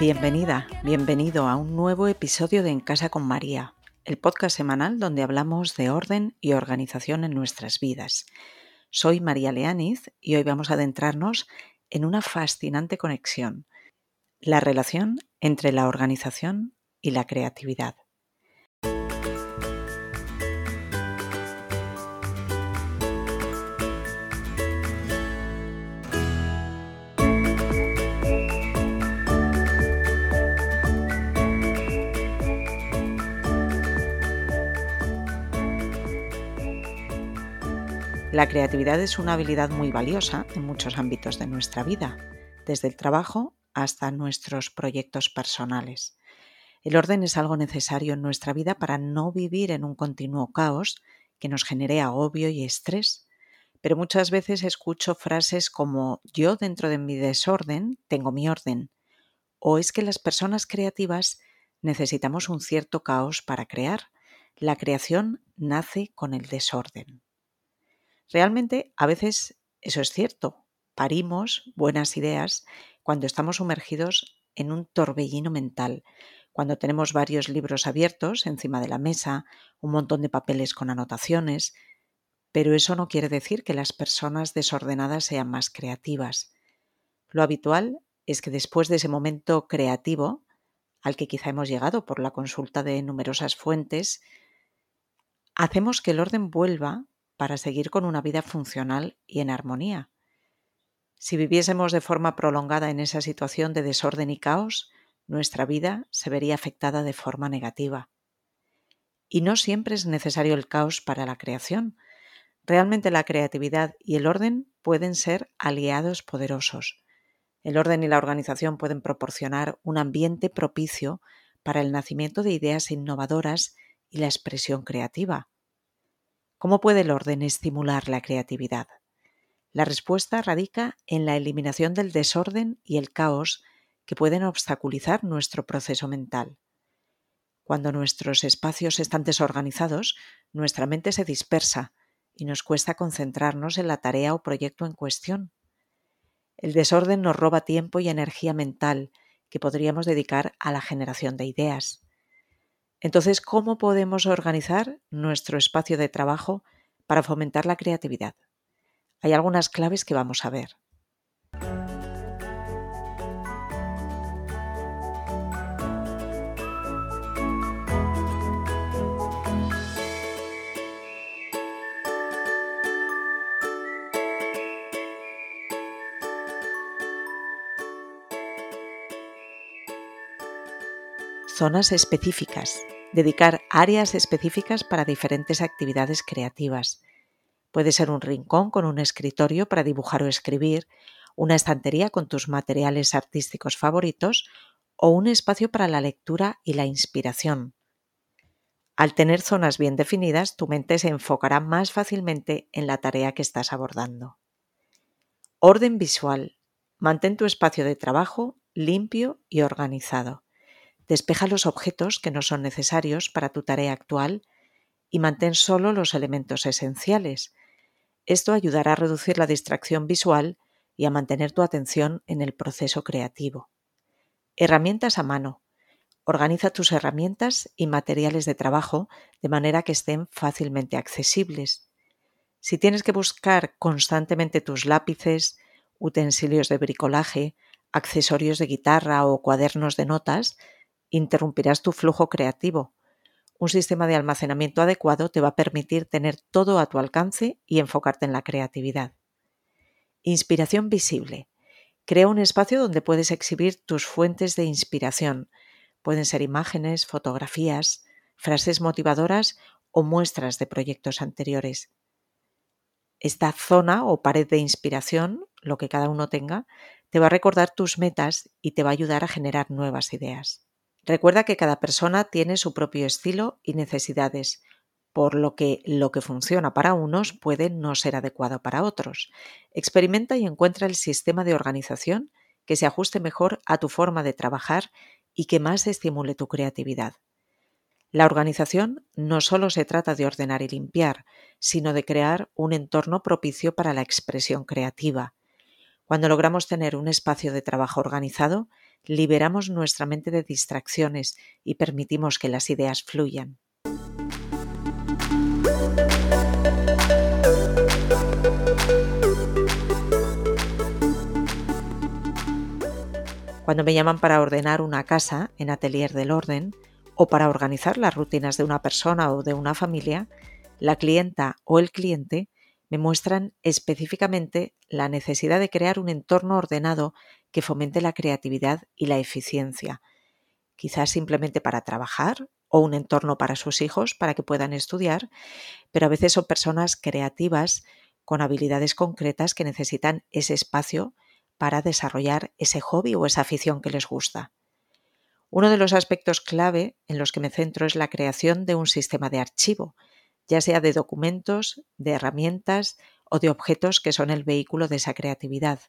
Bienvenida, bienvenido a un nuevo episodio de En Casa con María, el podcast semanal donde hablamos de orden y organización en nuestras vidas. Soy María Leániz y hoy vamos a adentrarnos en una fascinante conexión, la relación entre la organización y la creatividad. La creatividad es una habilidad muy valiosa en muchos ámbitos de nuestra vida, desde el trabajo hasta nuestros proyectos personales. El orden es algo necesario en nuestra vida para no vivir en un continuo caos que nos genere agobio y estrés. Pero muchas veces escucho frases como yo dentro de mi desorden tengo mi orden o es que las personas creativas necesitamos un cierto caos para crear. La creación nace con el desorden. Realmente, a veces eso es cierto. Parimos buenas ideas cuando estamos sumergidos en un torbellino mental, cuando tenemos varios libros abiertos encima de la mesa, un montón de papeles con anotaciones, pero eso no quiere decir que las personas desordenadas sean más creativas. Lo habitual es que después de ese momento creativo, al que quizá hemos llegado por la consulta de numerosas fuentes, hacemos que el orden vuelva para seguir con una vida funcional y en armonía. Si viviésemos de forma prolongada en esa situación de desorden y caos, nuestra vida se vería afectada de forma negativa. Y no siempre es necesario el caos para la creación. Realmente la creatividad y el orden pueden ser aliados poderosos. El orden y la organización pueden proporcionar un ambiente propicio para el nacimiento de ideas innovadoras y la expresión creativa. ¿Cómo puede el orden estimular la creatividad? La respuesta radica en la eliminación del desorden y el caos que pueden obstaculizar nuestro proceso mental. Cuando nuestros espacios están desorganizados, nuestra mente se dispersa y nos cuesta concentrarnos en la tarea o proyecto en cuestión. El desorden nos roba tiempo y energía mental que podríamos dedicar a la generación de ideas. Entonces, ¿cómo podemos organizar nuestro espacio de trabajo para fomentar la creatividad? Hay algunas claves que vamos a ver. zonas específicas, dedicar áreas específicas para diferentes actividades creativas. Puede ser un rincón con un escritorio para dibujar o escribir, una estantería con tus materiales artísticos favoritos o un espacio para la lectura y la inspiración. Al tener zonas bien definidas, tu mente se enfocará más fácilmente en la tarea que estás abordando. Orden visual. Mantén tu espacio de trabajo limpio y organizado. Despeja los objetos que no son necesarios para tu tarea actual y mantén solo los elementos esenciales. Esto ayudará a reducir la distracción visual y a mantener tu atención en el proceso creativo. Herramientas a mano. Organiza tus herramientas y materiales de trabajo de manera que estén fácilmente accesibles. Si tienes que buscar constantemente tus lápices, utensilios de bricolaje, accesorios de guitarra o cuadernos de notas, interrumpirás tu flujo creativo. Un sistema de almacenamiento adecuado te va a permitir tener todo a tu alcance y enfocarte en la creatividad. Inspiración visible. Crea un espacio donde puedes exhibir tus fuentes de inspiración. Pueden ser imágenes, fotografías, frases motivadoras o muestras de proyectos anteriores. Esta zona o pared de inspiración, lo que cada uno tenga, te va a recordar tus metas y te va a ayudar a generar nuevas ideas. Recuerda que cada persona tiene su propio estilo y necesidades, por lo que lo que funciona para unos puede no ser adecuado para otros. Experimenta y encuentra el sistema de organización que se ajuste mejor a tu forma de trabajar y que más estimule tu creatividad. La organización no solo se trata de ordenar y limpiar, sino de crear un entorno propicio para la expresión creativa. Cuando logramos tener un espacio de trabajo organizado, liberamos nuestra mente de distracciones y permitimos que las ideas fluyan. Cuando me llaman para ordenar una casa en Atelier del Orden o para organizar las rutinas de una persona o de una familia, la clienta o el cliente me muestran específicamente la necesidad de crear un entorno ordenado que fomente la creatividad y la eficiencia, quizás simplemente para trabajar o un entorno para sus hijos para que puedan estudiar, pero a veces son personas creativas con habilidades concretas que necesitan ese espacio para desarrollar ese hobby o esa afición que les gusta. Uno de los aspectos clave en los que me centro es la creación de un sistema de archivo, ya sea de documentos, de herramientas o de objetos que son el vehículo de esa creatividad.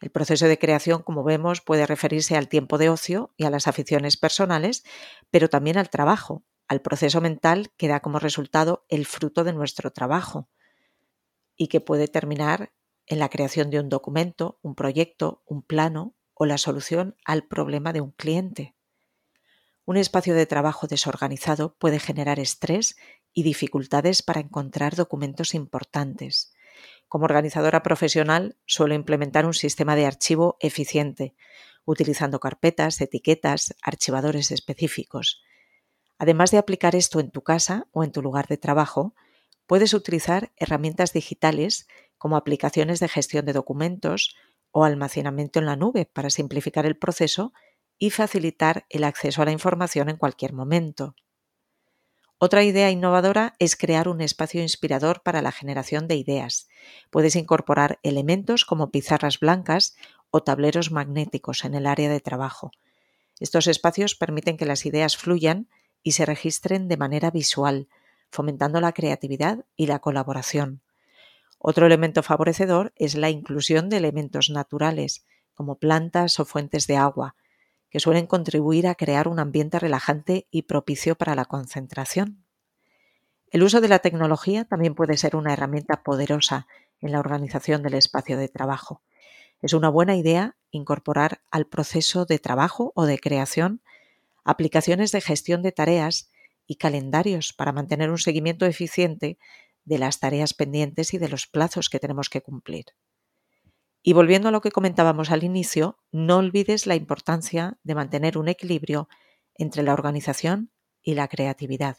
El proceso de creación, como vemos, puede referirse al tiempo de ocio y a las aficiones personales, pero también al trabajo, al proceso mental que da como resultado el fruto de nuestro trabajo y que puede terminar en la creación de un documento, un proyecto, un plano o la solución al problema de un cliente. Un espacio de trabajo desorganizado puede generar estrés y dificultades para encontrar documentos importantes. Como organizadora profesional suelo implementar un sistema de archivo eficiente, utilizando carpetas, etiquetas, archivadores específicos. Además de aplicar esto en tu casa o en tu lugar de trabajo, puedes utilizar herramientas digitales como aplicaciones de gestión de documentos o almacenamiento en la nube para simplificar el proceso y facilitar el acceso a la información en cualquier momento. Otra idea innovadora es crear un espacio inspirador para la generación de ideas. Puedes incorporar elementos como pizarras blancas o tableros magnéticos en el área de trabajo. Estos espacios permiten que las ideas fluyan y se registren de manera visual, fomentando la creatividad y la colaboración. Otro elemento favorecedor es la inclusión de elementos naturales, como plantas o fuentes de agua, que suelen contribuir a crear un ambiente relajante y propicio para la concentración. El uso de la tecnología también puede ser una herramienta poderosa en la organización del espacio de trabajo. Es una buena idea incorporar al proceso de trabajo o de creación aplicaciones de gestión de tareas y calendarios para mantener un seguimiento eficiente de las tareas pendientes y de los plazos que tenemos que cumplir. Y volviendo a lo que comentábamos al inicio, no olvides la importancia de mantener un equilibrio entre la organización y la creatividad.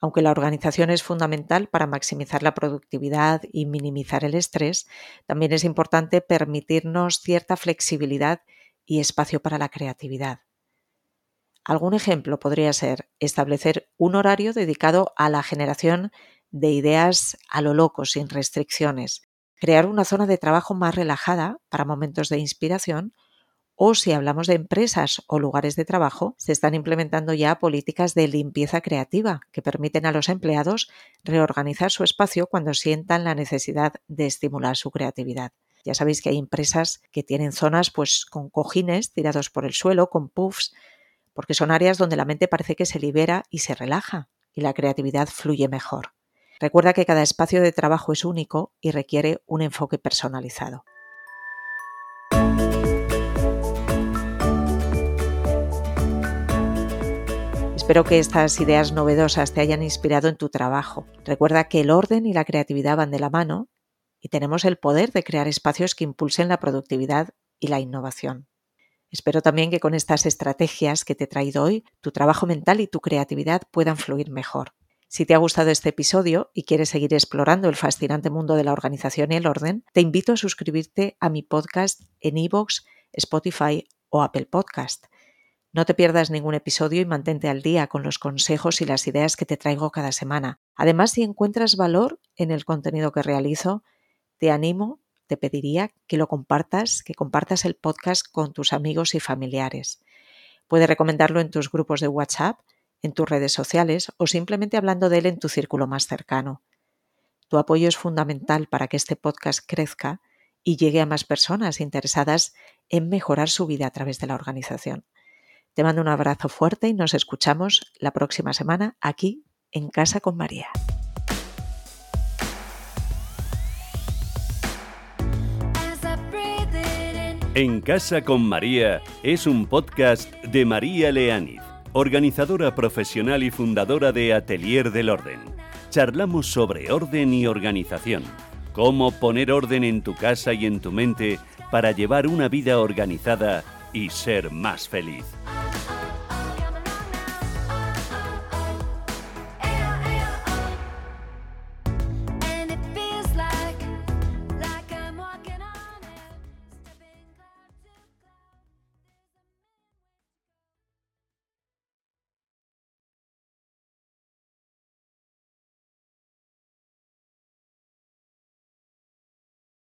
Aunque la organización es fundamental para maximizar la productividad y minimizar el estrés, también es importante permitirnos cierta flexibilidad y espacio para la creatividad. Algún ejemplo podría ser establecer un horario dedicado a la generación de ideas a lo loco, sin restricciones, crear una zona de trabajo más relajada para momentos de inspiración o si hablamos de empresas o lugares de trabajo, se están implementando ya políticas de limpieza creativa que permiten a los empleados reorganizar su espacio cuando sientan la necesidad de estimular su creatividad. Ya sabéis que hay empresas que tienen zonas pues con cojines tirados por el suelo, con puffs, porque son áreas donde la mente parece que se libera y se relaja y la creatividad fluye mejor. Recuerda que cada espacio de trabajo es único y requiere un enfoque personalizado. Espero que estas ideas novedosas te hayan inspirado en tu trabajo. Recuerda que el orden y la creatividad van de la mano y tenemos el poder de crear espacios que impulsen la productividad y la innovación. Espero también que con estas estrategias que te he traído hoy, tu trabajo mental y tu creatividad puedan fluir mejor. Si te ha gustado este episodio y quieres seguir explorando el fascinante mundo de la organización y el orden, te invito a suscribirte a mi podcast en iVoox, Spotify o Apple Podcast. No te pierdas ningún episodio y mantente al día con los consejos y las ideas que te traigo cada semana. Además, si encuentras valor en el contenido que realizo, te animo, te pediría que lo compartas, que compartas el podcast con tus amigos y familiares. Puedes recomendarlo en tus grupos de WhatsApp, en tus redes sociales o simplemente hablando de él en tu círculo más cercano. Tu apoyo es fundamental para que este podcast crezca y llegue a más personas interesadas en mejorar su vida a través de la organización. Te mando un abrazo fuerte y nos escuchamos la próxima semana aquí en Casa con María. En Casa con María es un podcast de María Leániz, organizadora profesional y fundadora de Atelier del Orden. Charlamos sobre orden y organización, cómo poner orden en tu casa y en tu mente para llevar una vida organizada y ser más feliz.